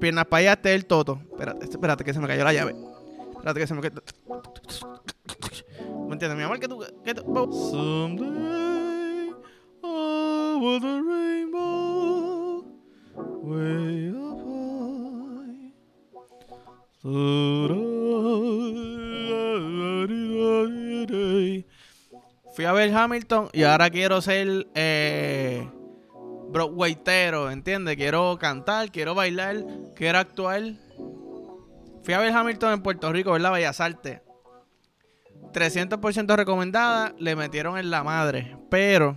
piernas para allá, este es el toto. Espérate, espérate, que se me cayó la llave. Espérate, que se me cayó. ¿Me entiendes, mi amor? Que tú. Que tú... Someday, over the rainbow, way up high. Fui a ver Hamilton y ahora quiero ser eh, Broadwaytero, ¿entiendes? Quiero cantar, quiero bailar, quiero actuar. Fui a ver Hamilton en Puerto Rico, ¿verdad? Bellas Artes. 300% recomendada, le metieron en la madre. Pero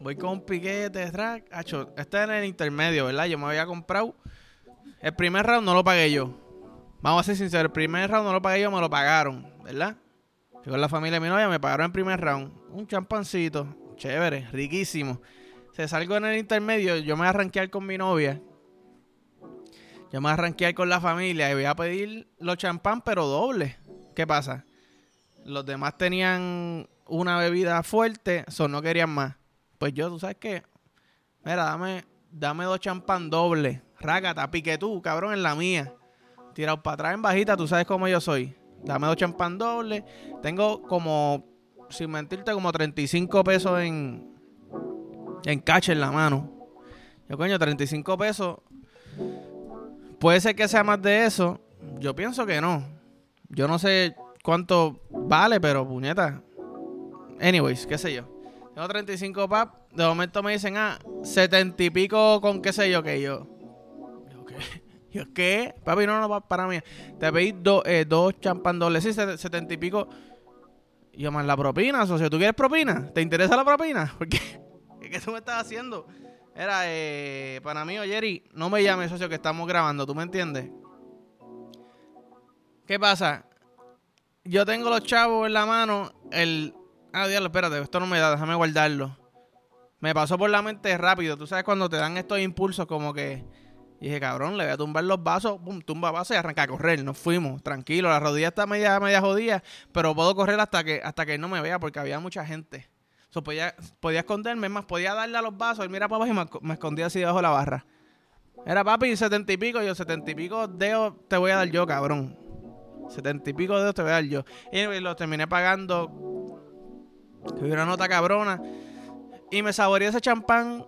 voy con un piquete, track. Hacho, este es en el intermedio, ¿verdad? Yo me había comprado. El primer round no lo pagué yo. Vamos a ser sinceros, el primer round no lo pagué yo, me lo pagaron, ¿verdad? Yo con la familia de mi novia me pagaron el primer round. Un champancito, chévere, riquísimo. Se salgo en el intermedio, yo me voy a con mi novia. Yo me voy a con la familia y voy a pedir los champán, pero doble. ¿Qué pasa? Los demás tenían una bebida fuerte, eso no querían más. Pues yo, ¿tú sabes qué? Mira, dame, dame dos champán doble. Rácata, pique tú, cabrón, en la mía. Tirado para atrás en bajita, tú sabes cómo yo soy. Dame dos champán doble. Tengo como, sin mentirte, como 35 pesos en, en cash en la mano. Yo, coño, 35 pesos. Puede ser que sea más de eso. Yo pienso que no. Yo no sé cuánto vale, pero puñeta. Anyways, qué sé yo. Tengo 35 pap. De momento me dicen, ah, 70 y pico con qué sé yo que yo. Qué. Yo qué. Papi, no, no, para mí. Te pedí eh, dos champán dobles. Sí, 70 y pico. Y yo más la propina, socio. ¿Tú quieres propina? ¿Te interesa la propina? Porque, ¿qué tú me estás haciendo? Era, eh, para mí, Jerry, no me llames, socio, que estamos grabando. ¿Tú me entiendes? ¿Qué pasa? Yo tengo los chavos en la mano. El. Ah, diablo, espérate, esto no me da, déjame guardarlo. Me pasó por la mente rápido. Tú sabes cuando te dan estos impulsos como que. dije, cabrón, le voy a tumbar los vasos, pum, tumba vasos y arranca a correr. Nos fuimos, tranquilo. La rodilla está media, media jodida, pero puedo correr hasta que, hasta que no me vea porque había mucha gente. So, podía, podía esconderme, más, podía darle a los vasos. Él mira para abajo y me, me escondía así debajo de la barra. Era papi, setenta y pico, yo setenta y pico dedos te voy a dar yo, cabrón. Setenta y pico dedos te voy a dar yo. Y los terminé pagando. Que una nota cabrona. Y me saboreé ese champán.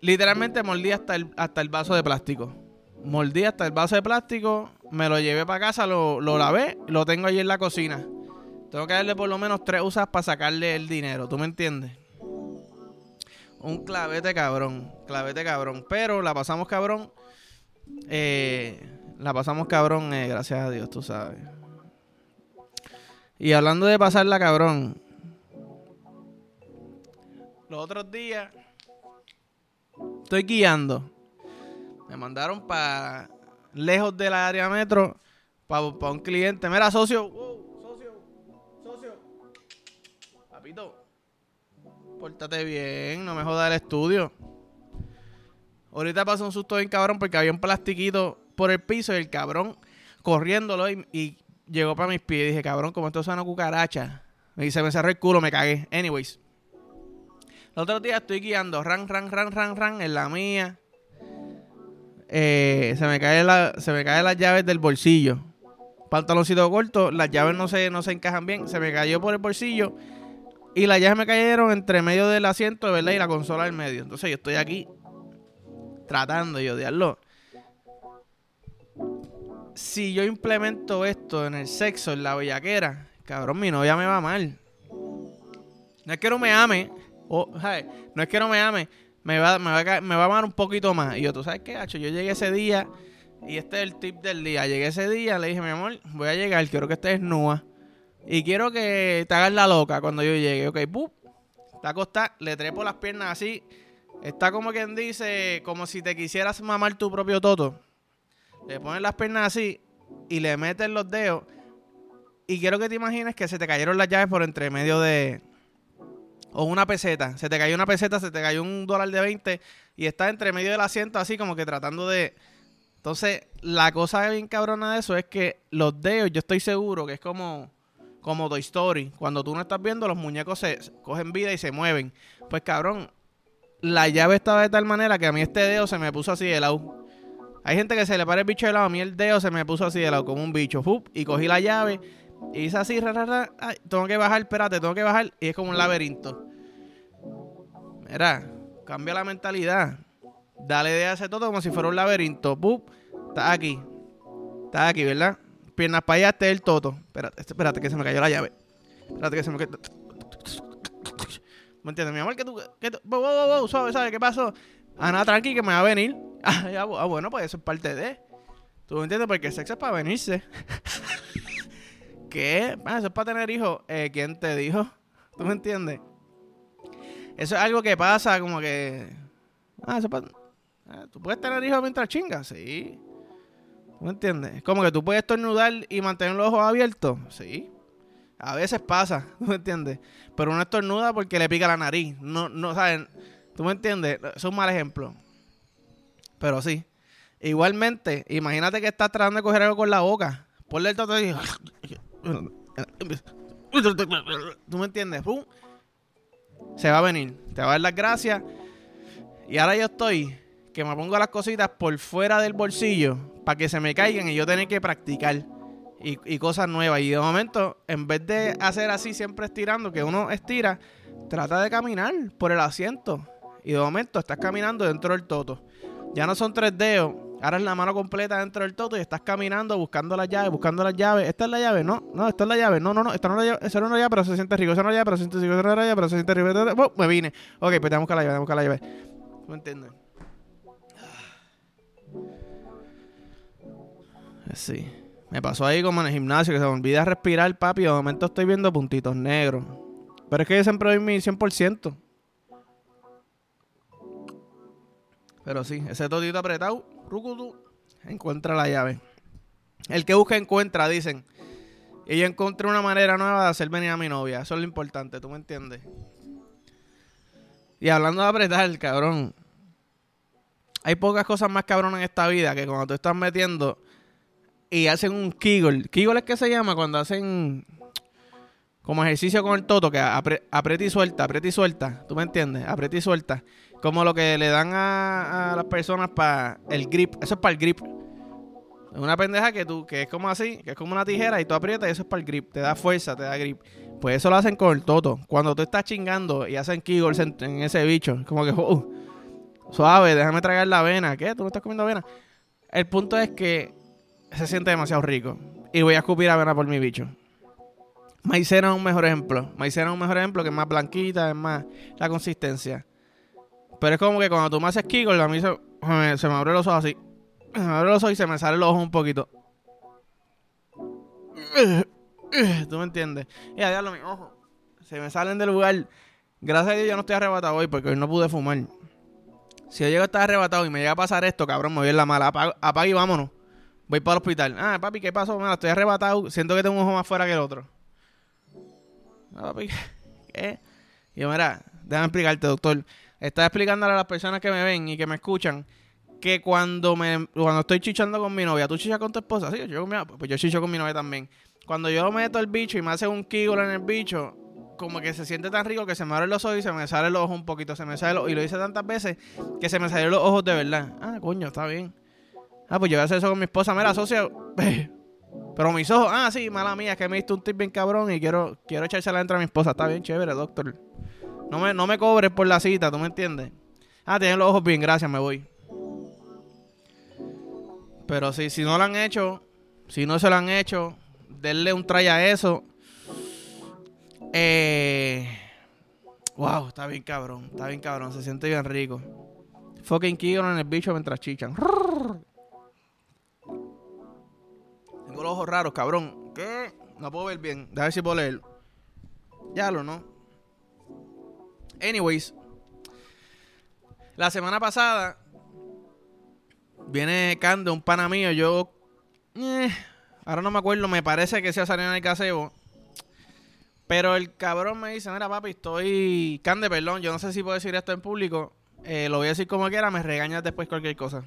Literalmente mordí hasta el, hasta el vaso de plástico. Mordí hasta el vaso de plástico. Me lo llevé para casa, lo, lo lavé. Lo tengo allí en la cocina. Tengo que darle por lo menos tres usas para sacarle el dinero. ¿Tú me entiendes? Un clavete cabrón. Clavete cabrón. Pero la pasamos cabrón. Eh, la pasamos cabrón, eh, gracias a Dios, tú sabes. Y hablando de pasarla cabrón. Los otros días. Estoy guiando. Me mandaron para lejos del área metro. Para un cliente. Mira, socio. Pórtate bien. No me jodas el estudio. Ahorita pasó un susto bien cabrón porque había un plastiquito por el piso y el cabrón corriéndolo y, llegó para mis pies. Y dije, cabrón, como esto suena cucaracha. Y se me cerró el culo, me cagué. Anyways. El otro día estoy guiando, ran, ran, ran, ran, ran, en la mía. Eh, se me cae la, se me caen las llaves del bolsillo. Pantaloncito corto, las llaves no se, no se encajan bien. Se me cayó por el bolsillo. Y las llaves me cayeron entre medio del asiento, ¿verdad? Y la consola en medio. Entonces yo estoy aquí tratando de odiarlo si yo implemento esto en el sexo, en la bellaquera, cabrón, mi novia me va mal. No es que no me ame, no es que no me ame, me va, me, va, me va a amar un poquito más. Y yo, ¿tú sabes qué, hacho? Yo llegué ese día, y este es el tip del día. Llegué ese día, le dije, mi amor, voy a llegar, quiero que estés nua. Y quiero que te hagas la loca cuando yo llegue. Ok, ¡pup! Está acostada, le trepo las piernas así. Está como quien dice, como si te quisieras mamar tu propio toto le pones las piernas así y le metes los dedos. Y quiero que te imagines que se te cayeron las llaves por entre medio de. O una peseta. Se te cayó una peseta, se te cayó un dólar de 20 y está entre medio del asiento así como que tratando de. Entonces, la cosa bien cabrona de eso es que los dedos, yo estoy seguro que es como, como Toy Story. Cuando tú no estás viendo, los muñecos se cogen vida y se mueven. Pues cabrón, la llave estaba de tal manera que a mí este dedo se me puso así de lado. Hay gente que se le para el bicho de lado. A mí el dedo se me puso así de lado, como un bicho. y cogí la llave. Y hice así, ra, Ay, tengo que bajar, espérate, tengo que bajar. Y es como un laberinto. Mira, cambia la mentalidad. Dale de hacer todo como si fuera un laberinto. ¡Pup! Estás aquí. Estás aquí, ¿verdad? Piernas para allá, este es el toto. Espérate, espérate, que se me cayó la llave. Espérate, que se me cayó. ¿Me entiendes? Mi amor, que tú. Que tú wow, wow, wow, ¿sabes? ¿Qué pasó? Ah, nada, tranqui, que me va a venir. Ah, ah, bueno, pues eso es parte de. ¿Tú me entiendes? Porque el sexo es para venirse. ¿Qué? Ah, eso es para tener hijos. Eh, ¿Quién te dijo? ¿Tú me entiendes? Eso es algo que pasa como que... Ah, eso pasa... Ah, ¿Tú puedes tener hijos mientras chingas? Sí. ¿Tú me entiendes? Como que tú puedes estornudar y mantener los ojos abiertos. Sí. A veces pasa, ¿tú me entiendes? Pero uno estornuda porque le pica la nariz. No, no, ¿saben? ¿Tú me entiendes? Es un mal ejemplo. Pero sí. Igualmente, imagínate que estás tratando de coger algo con la boca. Ponle el toto y... ¿Tú me entiendes? ¡Pum! se va a venir. Te va a dar las gracias. Y ahora yo estoy que me pongo las cositas por fuera del bolsillo para que se me caigan y yo tener que practicar y, cosas nuevas. Y de momento, en vez de hacer así siempre estirando, que uno estira, trata de caminar por el asiento. Y de momento estás caminando dentro del toto. Ya no son tres dedos, ahora es la mano completa dentro del toto y estás caminando buscando las llaves, buscando las llaves. Esta es la llave, no, no, esta es la llave, no, no, no, esta no es la llave, esa no es la llave, pero se siente rico, esa no es la llave, pero se siente rico, esa no es la llave, pero se siente rico. me vine. Ok, pues tenemos que la llave, tenemos que la llave. ¿No entiendes? Sí. Me pasó ahí como en el gimnasio que se me olvida respirar, papi. De momento estoy viendo puntitos negros. Pero es que yo siempre doy mi 100%. Pero sí, ese todito apretado, rucutu, encuentra la llave. El que busca encuentra, dicen. Y yo encontré una manera nueva de hacer venir a mi novia. Eso es lo importante, ¿tú me entiendes? Y hablando de apretar, cabrón. Hay pocas cosas más cabrón en esta vida que cuando tú estás metiendo y hacen un Kegel. Kegel es que se llama cuando hacen como ejercicio con el toto, que aprieta y suelta, aprieta y suelta. ¿Tú me entiendes? Aprieta y suelta. Como lo que le dan a, las personas para el grip. Eso es para el grip. Es una pendeja que tú, que es como así, que es como una tijera y tú aprietas y eso es para el grip. Te da fuerza, te da grip. Pues eso lo hacen con el toto. Cuando tú estás chingando y hacen kegels en, ese bicho, como que, uh, suave, déjame tragar la avena. ¿Qué? ¿Tú no estás comiendo avena? El punto es que se siente demasiado rico. Y voy a escupir avena por mi bicho. Maicena es un mejor ejemplo. Maicena es un mejor ejemplo que es más blanquita, es más la consistencia. Pero es como que cuando tú me haces Kegel, a mí se, me abre los ojos así. Se me abre los ojos y se me sale los ojos un poquito. ¿Tú me entiendes? Y a diablo, mis ojos se me salen del lugar. Gracias a Dios yo no estoy arrebatado hoy porque hoy no pude fumar. Si yo llego a estar arrebatado y me llega a pasar esto, cabrón, me voy en la mala. Apaga, y vámonos. Voy para el hospital. Ah, papi, ¿qué pasó? Mira, estoy arrebatado. Siento que tengo un ojo más fuera que el otro. Ah, papi, ¿qué? Y yo, mira, déjame explicarte, doctor. Estaba explicándole a las personas que me ven y que me escuchan que cuando me cuando estoy chichando con mi novia, ¿tú chichas con tu esposa? Sí, yo con mi, pues yo chicho con mi novia también. Cuando yo meto el bicho y me hace un kiggle en el bicho, como que se siente tan rico que se me abren los ojos y se me sale los ojos un poquito, se me sale y lo hice tantas veces que se me salieron los ojos de verdad. Ah, coño, está bien. Ah, pues yo voy a hacer eso con mi esposa, mira, socio. Pero mis ojos, ah, sí, mala mía, que me diste un tip bien cabrón y quiero quiero echársela dentro a mi esposa. Está bien chévere, doctor. No me, no me cobres por la cita, ¿tú me entiendes? Ah, tienen los ojos bien, gracias, me voy. Pero si, si no lo han hecho, si no se lo han hecho, denle un try a eso. Eh, wow, está bien cabrón, está bien cabrón, se siente bien rico. Fucking Kigon en el bicho mientras chichan. Tengo los ojos raros, cabrón. ¿Qué? No puedo ver bien. Déjame ver si puedo leer. Ya lo, ¿no? Anyways, la semana pasada viene Cande, un pana mío. Yo, eh, ahora no me acuerdo, me parece que sea salido en el casebo. Pero el cabrón me dice: Mira, papi, estoy. Cande, perdón, yo no sé si puedo decir esto en público. Eh, lo voy a decir como quiera, me regañas después cualquier cosa.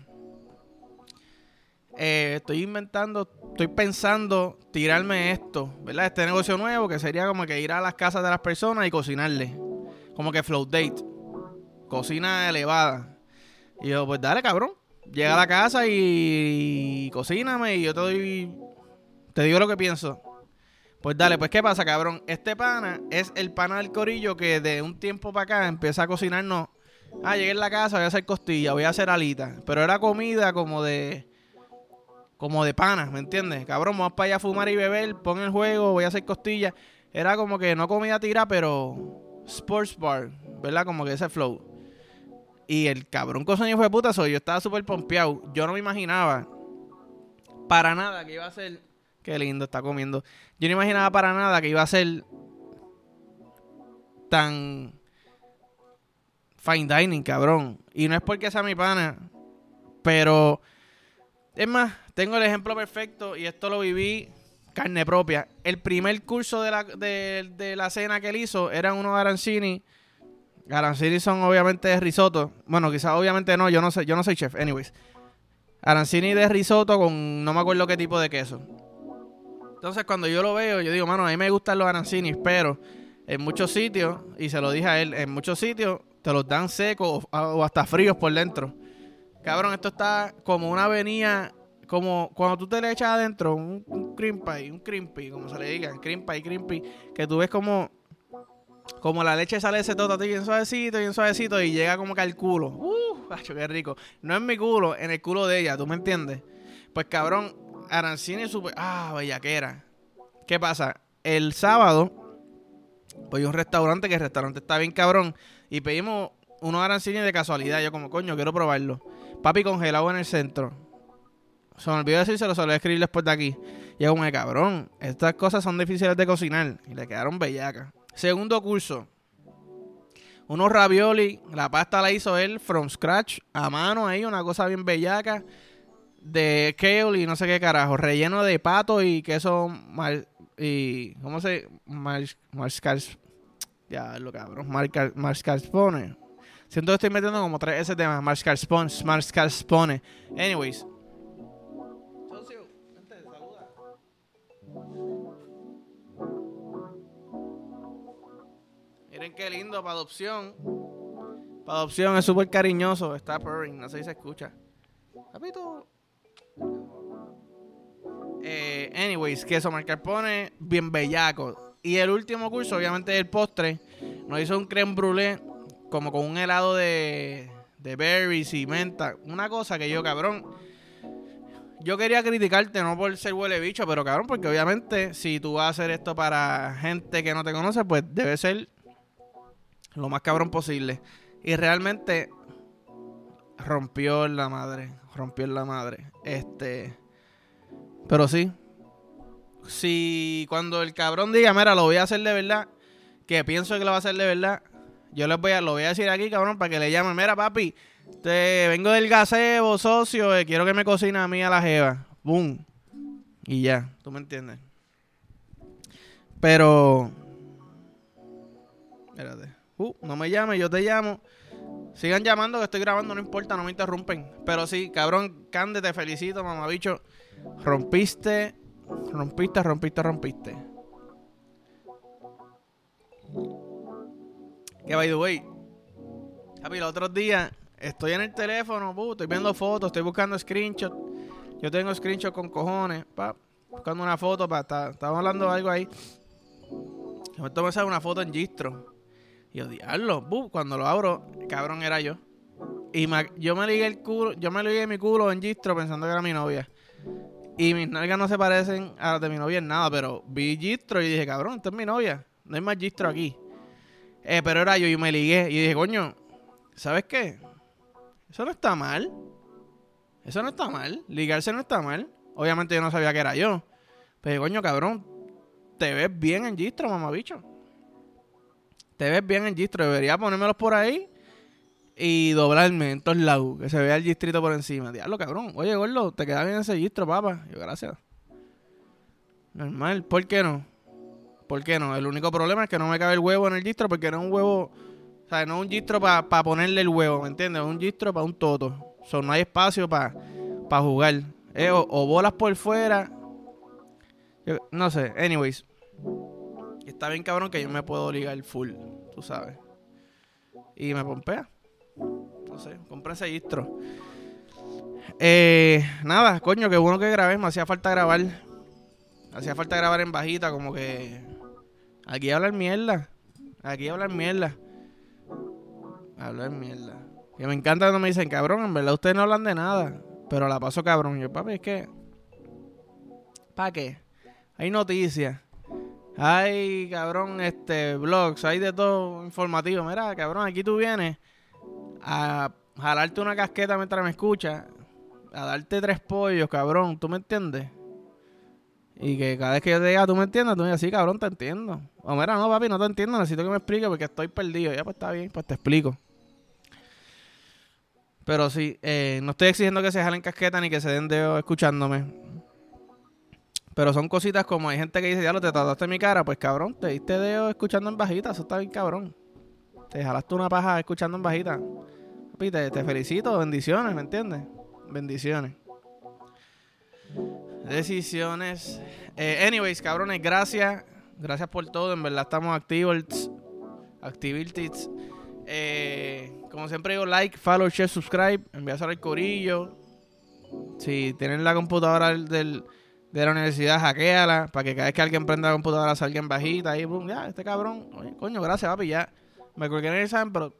Eh, estoy inventando, estoy pensando tirarme esto, ¿verdad? Este negocio nuevo que sería como que ir a las casas de las personas y cocinarles como que float date, cocina elevada. Y yo, pues dale, cabrón. llega a la casa y, cocíname y yo te doy, te digo lo que pienso. Pues dale, pues ¿qué pasa, cabrón? Este pana es el pana del corillo que de un tiempo para acá empieza a cocinarnos. Ah, llegué en la casa, voy a hacer costilla, voy a hacer alita. Pero era comida como de... Como de pana, ¿me entiendes? Cabrón, vamos para allá a fumar y beber, pon el juego, voy a hacer costilla. Era como que no comida tira, pero sports bar, ¿verdad? Como que ese flow. Y el cabrón coseño fue puta soy. Yo estaba súper pompeado. Yo no me imaginaba para nada que iba a ser. Qué lindo está comiendo. Yo no imaginaba para nada que iba a ser tan fine dining, cabrón. Y no es porque sea mi pana, pero es más, tengo el ejemplo perfecto y esto lo viví carne propia. El primer curso de la, de, la cena que él hizo eran unos arancini Arancini son obviamente de risotto. Bueno, quizás obviamente no, yo no sé, yo no soy chef, anyways. Arancini de risotto con no me acuerdo qué tipo de queso. Entonces cuando yo lo veo, yo digo, mano, a mí me gustan los arancinis, pero en muchos sitios, y se lo dije a él, en muchos sitios te los dan secos o, hasta fríos por dentro. Cabrón, esto está como una avenida, como cuando tú te le echas adentro un, un cream pie, un cream pie, como se le diga, cream pie, cream pie, que tú ves como como la leche sale ese todo bien suavecito, bien suavecito y llega como que al culo. Uh, qué rico. No es mi culo, en el culo de ella, ¿tú me entiendes? Pues cabrón, Arancini es súper... Ah, bellaquera. ¿Qué pasa? El sábado, voy a un restaurante que el restaurante está bien cabrón y pedimos unos arancini de casualidad. Yo como, coño, quiero probarlo. Papi congelado en el centro. Se me olvidó decir, se lo a escribir después de aquí. Y yo como, cabrón, estas cosas son difíciles de cocinar. Y le quedaron bellacas. Segundo curso. Unos ravioli, la pasta la hizo él from scratch, a mano ahí, una cosa bien bellaca. De kale y no sé qué carajo, relleno de pato y queso mal, y ¿cómo se? Mar, ya lo cabrón, mascarpone. Siento que estoy metiendo como tres ese tema, mascarpone, mascarpone. Anyways, Miren qué lindo para adopción. Para adopción es súper cariñoso. Está purring, no sé si se escucha. Papito. Eh, anyways, queso marcarpone, bien bellaco. Y el último curso, obviamente, el postre. Nos hizo un creme brûlée, como con un helado de, de berries y menta. Una cosa que yo, cabrón. Yo quería criticarte, no por ser huele bicho, pero cabrón, porque obviamente si tú vas a hacer esto para gente que no te conoce, pues debe ser lo más cabrón posible. Y realmente rompió en la madre. Rompió en la madre. Este. Pero sí. Si cuando el cabrón diga, mira, lo voy a hacer de verdad, que pienso que lo va a hacer de verdad, yo les voy a, lo voy a decir aquí, cabrón, para que le llamen, mira, papi, te vengo del gazebo, socio, eh, quiero que me cocine a mí a la jeva. Boom. Y ya, tú me entiendes. Pero. Espérate. Uh, no me llame, yo te llamo. Sigan llamando que estoy grabando, no importa, no me interrumpen. Pero sí, cabrón, Cande, te felicito, mamabicho. Rompiste, rompiste, rompiste, rompiste. Que by the way, papi, los otros días estoy en el teléfono, uh, estoy viendo fotos, estoy buscando screenshots. Yo tengo screenshots con cojones, buscando una foto, pa, estamos hablando de algo ahí. Me tomé una foto en Gistro. Y yo, diablo, cuando lo abro, cabrón era yo. Y yo me ligué el culo, yo me ligué mi culo en Gistro pensando que era mi novia. Y mis nalgas no se parecen a las de mi novia en nada, pero vi Gistro y dije, cabrón, esta es mi novia. No hay más Gistro aquí. Eh, pero era yo y me ligué. Y dije, coño, ¿sabes qué? Eso no está mal. Eso no está mal. Ligarse no está mal. Obviamente yo no sabía que era yo. Pero coño, cabrón, te ves bien en Gistro, mamabicho te ves bien en Gistro. Debería ponérmelos por ahí y doblarme en todos lados. Que se vea el distrito por encima. Diablo, cabrón. Oye, gordo, te queda bien ese Gistro, papá. Yo, gracias. Normal. ¿Por qué no? ¿Por qué no? El único problema es que no me cabe el huevo en el Gistro porque no es un huevo... O sea, no es un Gistro para ponerle el huevo, ¿me entiendes? Es un Gistro para un toto. O sea, no hay espacio para jugar. Eh, o, bolas por fuera. no sé. Anyways. Está bien cabrón que yo me puedo ligar full, tú sabes. Y me pompea. No sé, compré ese gistro. Eh, nada, coño, qué bueno que grabé. Me hacía falta grabar. Hacía falta grabar en bajita, como que. Aquí hablar mierda. Aquí hablar mierda. Hablar mierda. Que me encanta cuando me dicen, cabrón, en verdad ustedes no hablan de nada. Pero la paso cabrón. Yo, papi, es que. ¿Para qué? Hay noticias. Hay, cabrón, este, blogs, hay de todo informativo. Mira, cabrón, aquí tú vienes a jalarte una casqueta mientras me escuchas a darte tres pollos, cabrón, ¿tú me entiendes? Y que cada vez que yo te diga, ¿tú me entiendes? Tú me digas, sí, cabrón, te entiendo. O mira, no, papi, no te entiendo, necesito que me expliques porque estoy perdido. Ya, pues está bien, pues te explico. Pero sí, eh, no estoy exigiendo que se jalen casqueta ni que se den dedo escuchándome. Pero son cositas como hay gente que dice, ya lo te trataste mi cara, pues cabrón, te diste dedo escuchando en bajita, eso está bien cabrón. Te jalaste una paja escuchando en bajita. Papi, te, felicito, bendiciones, ¿me entiendes? Bendiciones. Decisiones. Eh, anyways, cabrones, gracias. Gracias por todo. En verdad estamos activos. Activities. Eh, como siempre digo, like, follow, share, subscribe. Envíaselo al corillo. Si tienen la computadora del, de la universidad, hackeala. Para que cada vez que alguien prenda la computadora salga en bajita. Y boom, ya, este cabrón. Oye, coño, gracias, papi. Ya. Me colgué en el examen, pero.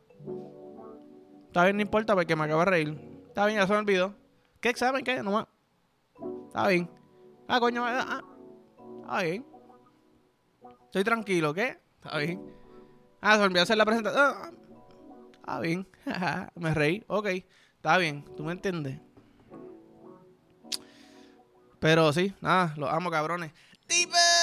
Está bien, no importa porque me acabo de reír. Está bien, ya se me olvidó. ¿Qué examen? ¿Qué? Nomás. Está bien. Ah, coño. Ah, ah. Está bien. Estoy tranquilo, ¿qué? Está bien. Ah, se olvidó hacer la presentación. Ah, está bien. me reí. Ok. Está bien. ¿Tú me entiendes? Pero sí, nada, los amo, cabrones. ¡Tipe!